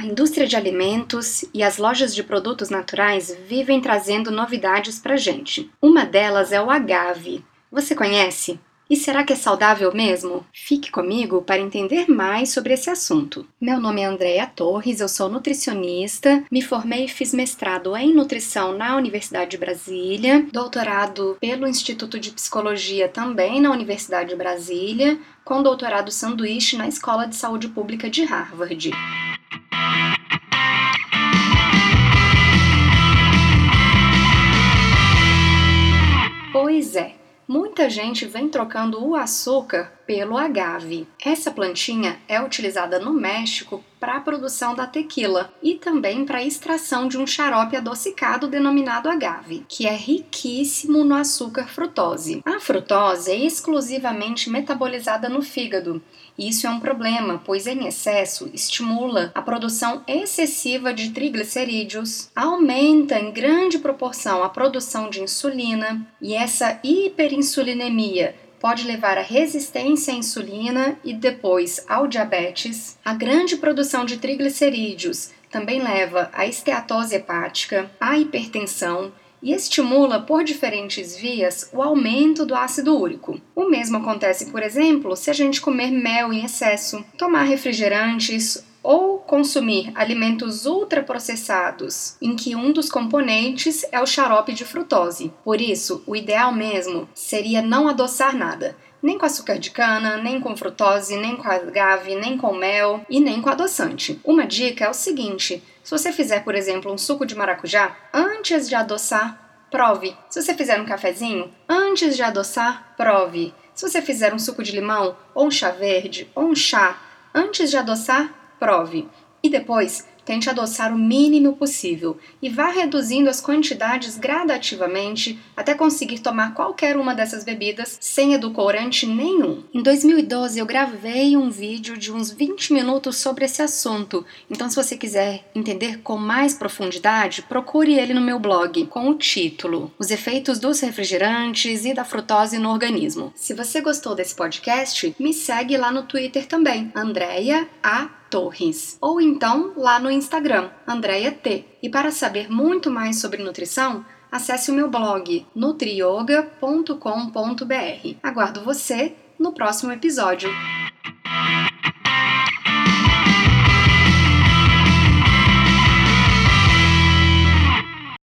A indústria de alimentos e as lojas de produtos naturais vivem trazendo novidades pra gente. Uma delas é o agave. Você conhece? E será que é saudável mesmo? Fique comigo para entender mais sobre esse assunto. Meu nome é Andréa Torres, eu sou nutricionista, me formei e fiz mestrado em nutrição na Universidade de Brasília, doutorado pelo Instituto de Psicologia também na Universidade de Brasília, com doutorado sanduíche na Escola de Saúde Pública de Harvard. Pois é, Muita gente vem trocando o açúcar pelo agave. Essa plantinha é utilizada no México para a produção da tequila e também para a extração de um xarope adocicado denominado agave, que é riquíssimo no açúcar frutose. A frutose é exclusivamente metabolizada no fígado isso é um problema, pois em excesso estimula a produção excessiva de triglicerídeos, aumenta em grande proporção a produção de insulina e essa hiperinsulinemia pode levar à resistência à insulina e depois ao diabetes. A grande produção de triglicerídeos também leva à esteatose hepática, à hipertensão e estimula por diferentes vias o aumento do ácido úrico. O mesmo acontece, por exemplo, se a gente comer mel em excesso, tomar refrigerantes ou consumir alimentos ultraprocessados, em que um dos componentes é o xarope de frutose. Por isso, o ideal mesmo seria não adoçar nada, nem com açúcar de cana, nem com frutose, nem com agave, nem com mel e nem com adoçante. Uma dica é o seguinte: se você fizer, por exemplo, um suco de maracujá, antes de adoçar, prove. Se você fizer um cafezinho, antes de adoçar, prove. Se você fizer um suco de limão, ou um chá verde, ou um chá, antes de adoçar, prove. E depois, Tente adoçar o mínimo possível e vá reduzindo as quantidades gradativamente até conseguir tomar qualquer uma dessas bebidas sem edulcorante nenhum. Em 2012 eu gravei um vídeo de uns 20 minutos sobre esse assunto, então se você quiser entender com mais profundidade, procure ele no meu blog com o título Os efeitos dos refrigerantes e da frutose no organismo. Se você gostou desse podcast, me segue lá no Twitter também, Andrea A Torres, ou então lá no Instagram, Andrea T. E para saber muito mais sobre nutrição, acesse o meu blog nutrioga.com.br. Aguardo você no próximo episódio.